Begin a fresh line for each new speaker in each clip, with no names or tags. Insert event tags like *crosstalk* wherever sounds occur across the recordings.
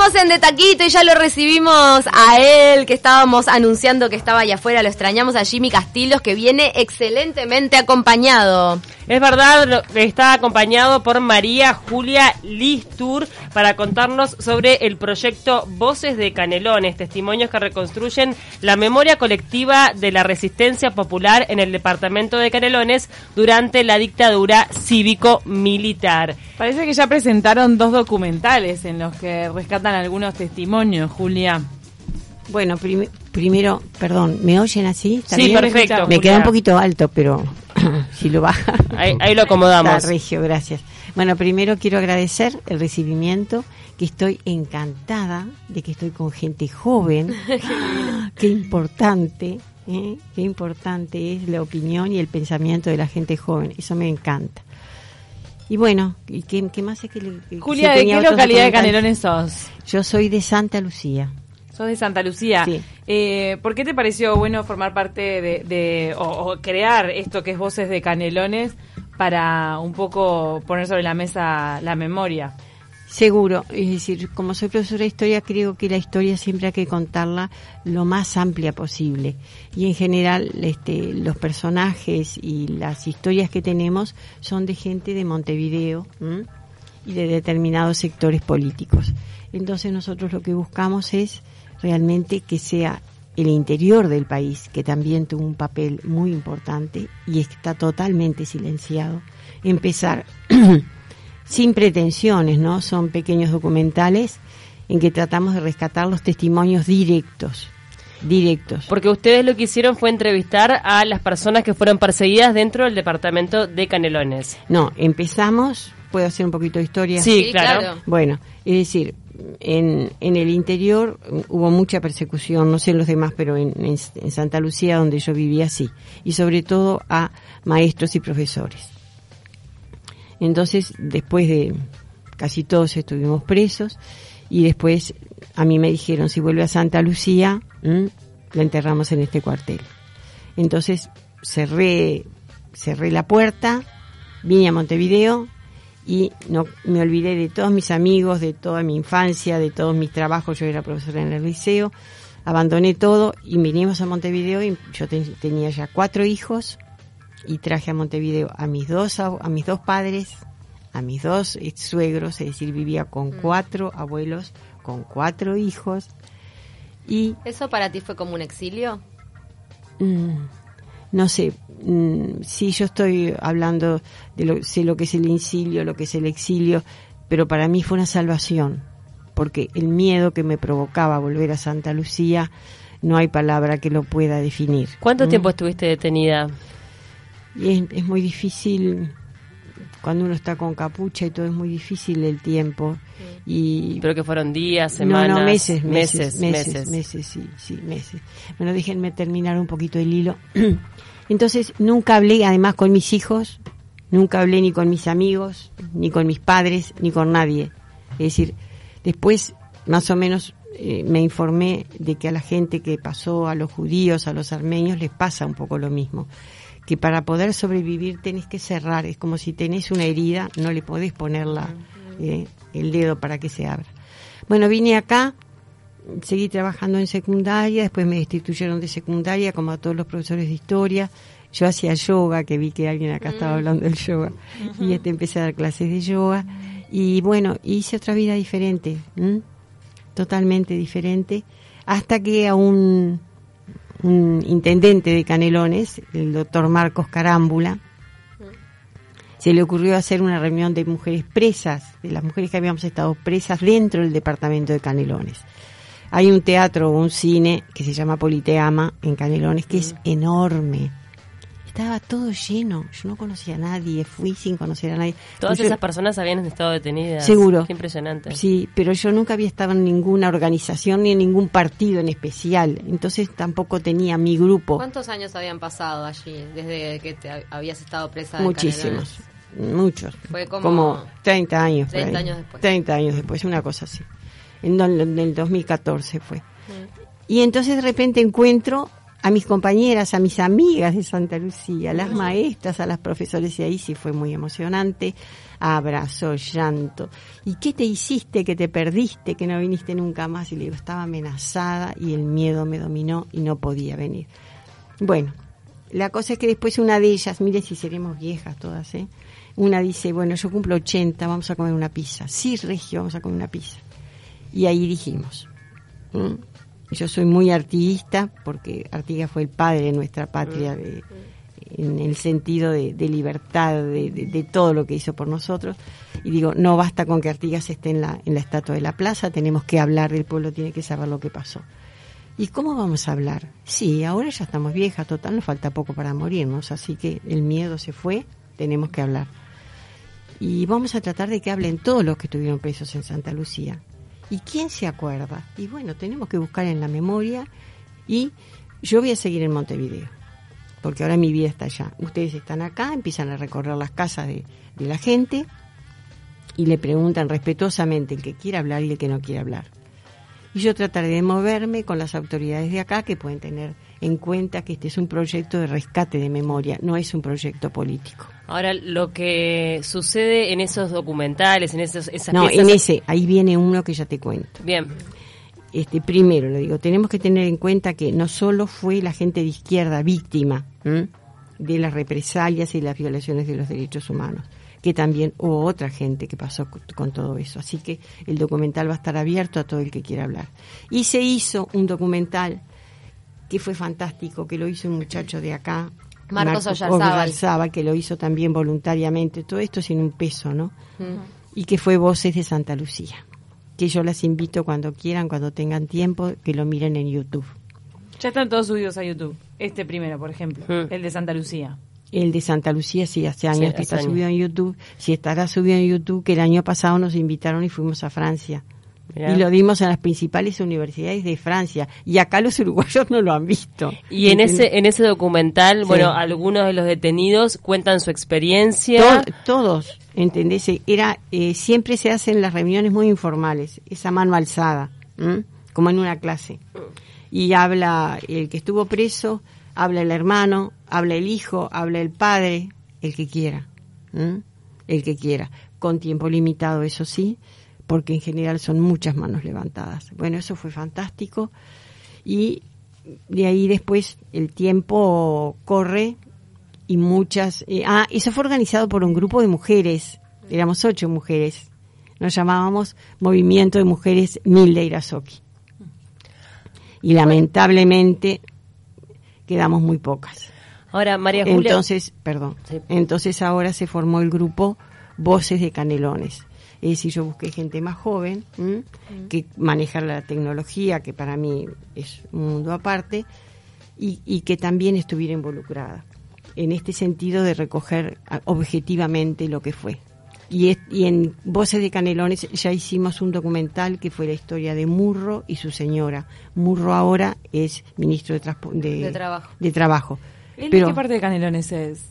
En De Taquito y ya lo recibimos a él, que estábamos anunciando que estaba allá afuera. Lo extrañamos a Jimmy Castillos, que viene excelentemente acompañado.
Es verdad, está acompañado por María Julia Listur para contarnos sobre el proyecto Voces de Canelones, testimonios que reconstruyen la memoria colectiva de la resistencia popular en el departamento de Canelones durante la dictadura cívico-militar.
Parece que ya presentaron dos documentales en los que rescatan algunos testimonios, Julia.
Bueno, primero, perdón, ¿me oyen así?
Sí, perfecto.
Me queda un poquito alto, pero *clears throat* si lo baja.
Ahí, lo acomodamos.
Está, Regio, gracias. Bueno, primero quiero agradecer el recibimiento, que estoy encantada de que estoy con gente joven. *laughs* *gasps* Qué importante, ¿eh? qué importante es la opinión y el pensamiento de la gente joven. Eso me encanta. Y bueno, ¿y qué, más es que le,
Julia, ¿de qué localidad de Canelones sos?
Yo soy de Santa Lucía.
Sos de Santa Lucía. Sí. Eh, ¿Por qué te pareció bueno formar parte de, o, crear esto que es Voces de Canelones para un poco poner sobre la mesa la memoria?
Seguro, es decir, como soy profesora de historia, creo que la historia siempre hay que contarla lo más amplia posible. Y en general, este, los personajes y las historias que tenemos son de gente de Montevideo y de determinados sectores políticos. Entonces nosotros lo que buscamos es realmente que sea el interior del país, que también tuvo un papel muy importante y está totalmente silenciado, empezar *clears throat* sin pretensiones, ¿no? Son pequeños documentales en que tratamos de rescatar los testimonios directos. Directos.
Porque ustedes lo que hicieron fue entrevistar a las personas que fueron perseguidas dentro del departamento de Canelones.
No, empezamos, puedo hacer un poquito de historia.
Sí, claro.
Bueno, es decir, en, en, el interior hubo mucha persecución, no sé los demás, pero en, en, Santa Lucía, donde yo vivía, sí. Y sobre todo a maestros y profesores. Entonces, después de casi todos estuvimos presos y después a mí me dijeron, si vuelve a Santa Lucía, la enterramos en este cuartel. Entonces cerré, cerré la puerta, vine a Montevideo y no me olvidé de todos mis amigos, de toda mi infancia, de todos mis trabajos, yo era profesora en el liceo, abandoné todo y vinimos a Montevideo y yo tenía ya cuatro hijos, y traje a Montevideo a mis dos a, mis dos padres, a mis dos ex suegros, es decir, vivía con mm. cuatro abuelos, con cuatro hijos y
¿Eso para ti fue como un exilio?
Mm, no sé, mm, sí yo estoy hablando de lo, sé lo que es el exilio, lo que es el exilio, pero para mí fue una salvación, porque el miedo que me provocaba volver a Santa Lucía, no hay palabra que lo pueda definir.
¿Cuánto tiempo estuviste detenida?
Y es, muy difícil cuando uno está con capucha y todo es muy difícil el tiempo. Y
pero que fueron días semanas
no, no meses meses meses. meses, sí sí meses. Bueno déjenme terminar un poquito el hilo. *clears throat* Entonces nunca hablé además con mis hijos nunca hablé ni con mis amigos ni con mis padres ni con nadie. Es decir después más o menos eh, me informé de que a la gente que pasó a los judíos a los armenios les pasa un poco lo mismo que para poder sobrevivir tenés que cerrar, es como si tenés una herida, no le podés poner eh, el dedo para que se abra. Bueno, vine acá, seguí trabajando en secundaria, después me destituyeron de secundaria, como a todos los profesores de historia. Yo hacía yoga, que vi que alguien acá estaba mm. hablando del yoga, y este empecé a dar clases de yoga. Y bueno, hice otra vida diferente, totalmente diferente, hasta que a un un intendente de Canelones, el doctor Marcos Carámbula, se le ocurrió hacer una reunión de mujeres presas, de las mujeres que habíamos estado presas dentro del departamento de Canelones. Hay un teatro o un cine que se llama Politeama en Canelones, que es enorme estaba todo lleno. Yo no conocía a nadie, fui sin conocer a nadie.
Todas esas personas habían estado detenidas.
Seguro.
Qué impresionante.
Sí, pero yo nunca había estado en ninguna organización ni en ningún partido en especial. Entonces tampoco tenía mi grupo.
¿Cuántos años habían pasado allí desde que te habías estado presa?
Muchísimos. Muchos. Fue como, 30 años.
30 años después.
30 años después, una cosa así. En, el 2014 fue. Mm. Y entonces de repente encuentro a mis compañeras, a mis amigas de Santa Lucía, a las maestras, a las profesores, y ahí sí fue muy emocionante. Abrazo, llanto. ¿Y qué te hiciste que te perdiste, que no viniste nunca más? Y le digo, estaba amenazada y el miedo me dominó y no podía venir. Bueno, la cosa es que después una de ellas, mire si seremos viejas todas, ¿eh? Una dice, bueno, yo cumplo 80, vamos a comer una pizza. Sí, Regio, vamos a comer una pizza. Y ahí dijimos, yo soy muy artiguista, porque Artigas fue el padre de nuestra patria, en el sentido de, libertad, de, todo lo que hizo por nosotros. Y digo, no basta con que Artigas esté en la, en la estatua de la plaza, tenemos que hablar del pueblo, tiene que saber lo que pasó. ¿Y cómo vamos a hablar? Sí, ahora ya estamos viejas, total, nos falta poco para morirnos, así que el miedo se fue, tenemos que hablar. Y vamos a tratar de que hablen todos los que estuvieron presos en Santa Lucía, ¿Y quién se acuerda? Y bueno, tenemos que buscar en la memoria y yo voy a seguir en Montevideo, porque ahora mi vida está allá. Ustedes están acá, empiezan a recorrer las casas de, de la gente y le preguntan respetuosamente el que quiere hablar y el que no quiere hablar. Y yo trataré de moverme con las autoridades de acá que pueden tener en cuenta que este es un proyecto de rescate de memoria, no es un proyecto político.
Ahora, lo que sucede en esos documentales, en esos, esas
No, en ese, ahí viene uno que ya te cuento.
Bien.
Este, primero, lo digo, tenemos que tener en cuenta que no solo fue la gente de izquierda víctima de las represalias y las violaciones de los derechos humanos, que también hubo otra gente que pasó con todo eso. Así que el documental va a estar abierto a todo el que quiera hablar. Y se hizo un documental que fue fantástico, que lo hizo un muchacho de acá,
Marcos Oyarzábal.
que lo hizo también voluntariamente, todo esto sin un peso, ¿no? Y que fue Voces de Santa Lucía, que yo las invito cuando quieran, cuando tengan tiempo, que lo miren en YouTube.
Ya están todos subidos a YouTube. Este primero, por ejemplo, el de Santa Lucía.
El de Santa Lucía sí, hace años que está subido en YouTube. Si estará subido en YouTube, que el año pasado nos invitaron y fuimos a Francia. Y lo dimos en las principales universidades de Francia. Y acá los uruguayos no lo han visto.
Y en ese en ese documental, bueno, algunos de los detenidos cuentan su experiencia.
todos, ¿entendés? Era, eh, siempre se hacen las reuniones muy informales, esa mano alzada, como en una clase. Y habla el que estuvo preso, habla el hermano, habla el hijo, habla el padre, el que quiera. El que quiera. Con tiempo limitado, eso sí porque en general son muchas manos levantadas. Bueno, eso fue fantástico y de ahí después el tiempo corre y muchas... Eh, ah, eso fue organizado por un grupo de mujeres, éramos ocho mujeres, nos llamábamos Movimiento de Mujeres Milde Irasoki. Y lamentablemente quedamos muy pocas.
Ahora, María
Julia... Entonces, perdón, entonces ahora se formó el grupo Voces de Canelones. Es decir, yo busqué gente más joven que manejar la tecnología, que para mí es un mundo aparte, y, que también estuviera involucrada en este sentido de recoger objetivamente lo que fue. Y, y, en Voces de Canelones ya hicimos un documental que fue la historia de Murro y su señora. Murro ahora es ministro de, de,
Trabajo.
De trabajo.
¿En qué parte de Canelones es?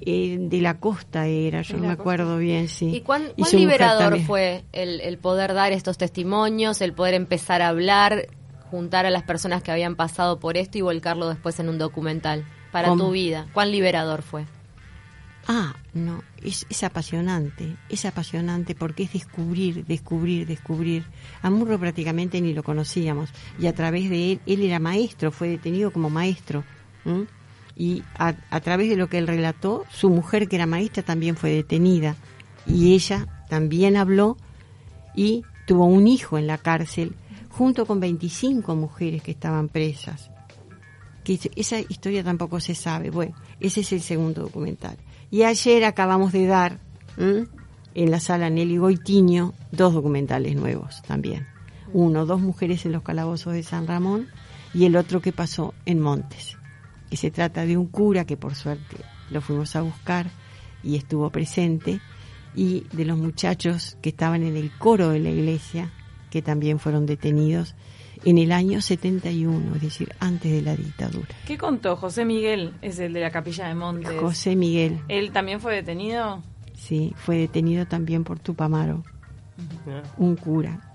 Eh, de la costa era, yo no me acuerdo bien, sí.
¿Y cuán, liberador fue el, poder dar estos testimonios, el poder empezar a hablar, juntar a las personas que habían pasado por esto y volcarlo después en un documental para tu vida? ¿Cuán liberador fue?
Ah, no, es, es, apasionante, es apasionante porque es descubrir, descubrir, descubrir. A Murro prácticamente ni lo conocíamos y a través de él, él era maestro, fue detenido como maestro y a, través de lo que él relató, su mujer, que era maestra, también fue detenida y ella también habló y tuvo un hijo en la cárcel junto con 25 mujeres que estaban presas. Que esa historia tampoco se sabe. Bueno, ese es el segundo documental. Y ayer acabamos de dar en la sala Nelly Goitiño dos documentales nuevos también. Uno, dos mujeres en los calabozos de San Ramón y el otro que pasó en Montes se trata de un cura que por suerte lo fuimos a buscar y estuvo presente, y de los muchachos que estaban en el coro de la iglesia, que también fueron detenidos en el año 71, es decir, antes de la dictadura.
¿Qué contó José Miguel? Es el de la capilla de Montes.
José Miguel.
¿Él también fue detenido?
Sí, fue detenido también por Tupamaro, un cura.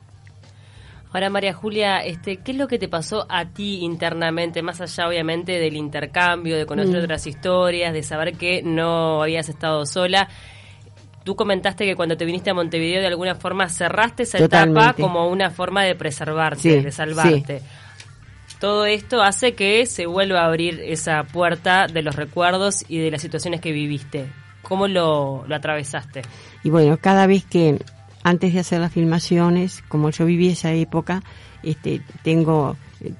Ahora, María Julia, este, ¿qué es lo que te pasó a ti internamente, más allá obviamente del intercambio, de conocer mm. otras historias, de saber que no habías estado sola? Tú comentaste que cuando te viniste a Montevideo de alguna forma cerraste esa etapa como una forma de preservarte, de salvarte. Todo esto hace que se vuelva a abrir esa puerta de los recuerdos y de las situaciones que viviste. ¿Cómo lo, lo atravesaste?
Y bueno, cada vez que antes de hacer las filmaciones, como yo viví esa época, este, tengo, eh,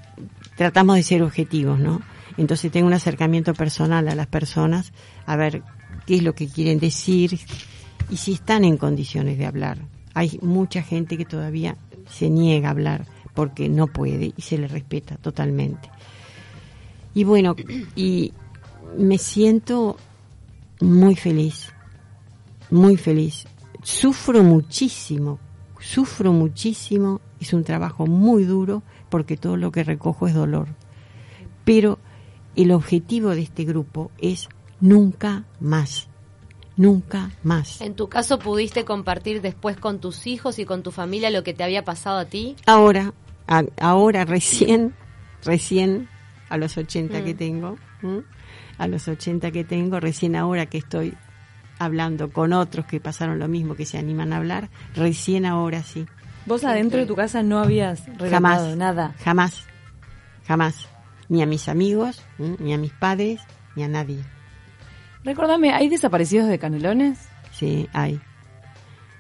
tratamos de ser objetivos, ¿no? Entonces tengo un acercamiento personal a las personas, a ver qué es lo que quieren decir y si están en condiciones de hablar. Hay mucha gente que todavía se niega a hablar porque no puede y se le respeta totalmente. Y bueno, y me siento muy feliz, muy feliz sufro muchísimo, sufro muchísimo, es un trabajo muy duro porque todo lo que recojo es dolor. Pero el objetivo de este grupo es nunca más, nunca más.
¿En tu caso pudiste compartir después con tus hijos y con tu familia lo que te había pasado a ti?
Ahora, ahora recién, recién a los 80 que mm. tengo, a los 80 que tengo, recién ahora que estoy hablando con otros que pasaron lo mismo, que se animan a hablar, recién ahora sí.
¿Vos adentro de tu casa no habías jamás, nada?
Jamás, jamás. Ni a mis amigos, ni a mis padres, ni a nadie.
Recordame, ¿hay desaparecidos de Canelones?
Sí, hay.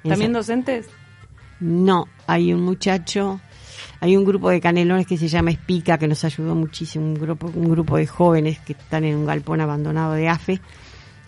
¿También docentes?
No, hay un muchacho, hay un grupo de canelones que se llama Espica, que nos ayudó muchísimo, un grupo, un grupo de jóvenes que están en un galpón abandonado de AFE,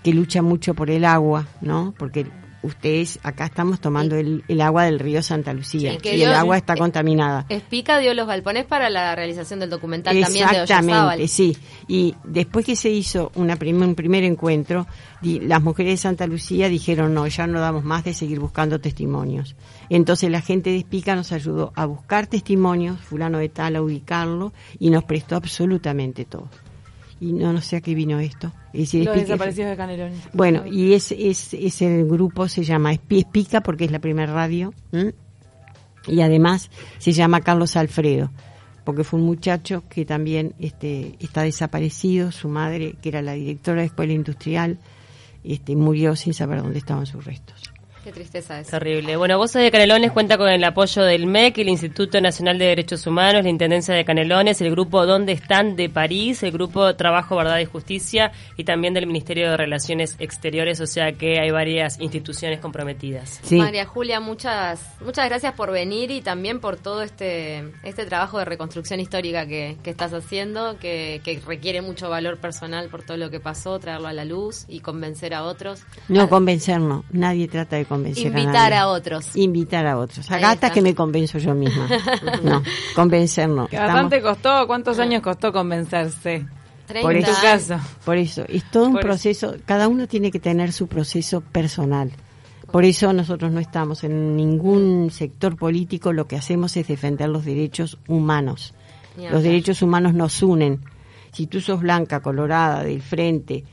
que lucha mucho por el agua, ¿no? Porque ustedes acá estamos tomando el, agua del río Santa Lucía y el agua está contaminada.
Explica dio los galpones para la realización del documental también de
Exactamente, sí. Y después que se hizo una un primer encuentro, las mujeres de Santa Lucía dijeron, no, ya no damos más de seguir buscando testimonios. Entonces la gente de Espica nos ayudó a buscar testimonios, fulano de tal, a ubicarlo, y nos prestó absolutamente todo y no, no sé a qué vino esto.
Es Los desaparecidos de Canelones.
Bueno, y es, es, el grupo se llama Espica porque es la primera radio. Y además se llama Carlos Alfredo, porque fue un muchacho que también este, está desaparecido. Su madre, que era la directora de escuela industrial, este, murió sin saber dónde estaban sus restos.
Qué tristeza es.
Terrible. Bueno, Voces de Canelones cuenta con el apoyo del MEC, el Instituto Nacional de Derechos Humanos, la Intendencia de Canelones, el grupo Donde Están de París, el grupo Trabajo, Verdad y Justicia y también del Ministerio de Relaciones Exteriores, o sea que hay varias instituciones comprometidas.
María Julia, muchas muchas gracias por venir y también por todo este este trabajo de reconstrucción histórica que, estás haciendo, que, requiere mucho valor personal por todo lo que pasó, traerlo a la luz y convencer a otros.
No, convencernos, nadie trata de
Invitar
a,
otros.
Invitar a otros. Hasta que me convenzo yo misma. *laughs* no, convencer no.
bastante costó? ¿Cuántos años costó convencerse? Por eso, caso.
Por eso, es todo un proceso, cada uno tiene que tener su proceso personal. Por eso nosotros no estamos en ningún sector político, lo que hacemos es defender los derechos humanos. Los derechos humanos nos unen. Si tú sos blanca, colorada, del frente,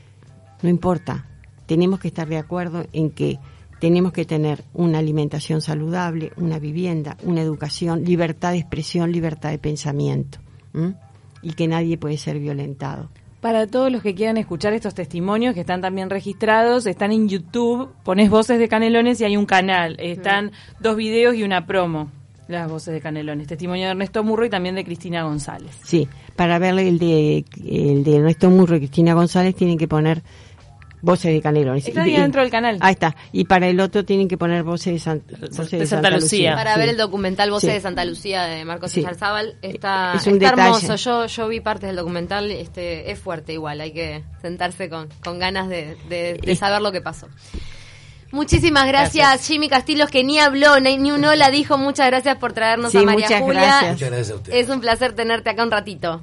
no importa. Tenemos que estar de acuerdo en que tenemos que tener una alimentación saludable, una vivienda, una educación, libertad de expresión, libertad de pensamiento y que nadie puede ser violentado.
Para todos los que quieran escuchar estos testimonios que están también registrados, están en YouTube, pones voces de Canelones y hay un canal, están dos videos y una promo. Las voces de Canelones, testimonio de Ernesto Murro y también de Cristina González.
Sí, para ver el de, el de Ernesto Murro y Cristina González tienen que poner Voces de Canelones.
Está ahí dentro del canal.
Ahí está. Y para el otro tienen que poner Voces de, Santa, Lucía.
Para ver el documental Voces de Santa Lucía de Marcos sí. Está, hermoso. Yo, yo vi partes del documental. este Es fuerte igual. Hay que sentarse con, con ganas de, de, saber lo que pasó. Muchísimas gracias, Jimmy Castillos, que ni habló, ni, ni un hola dijo. Muchas gracias por traernos a María Julia.
Muchas gracias
a Es un placer tenerte acá un ratito.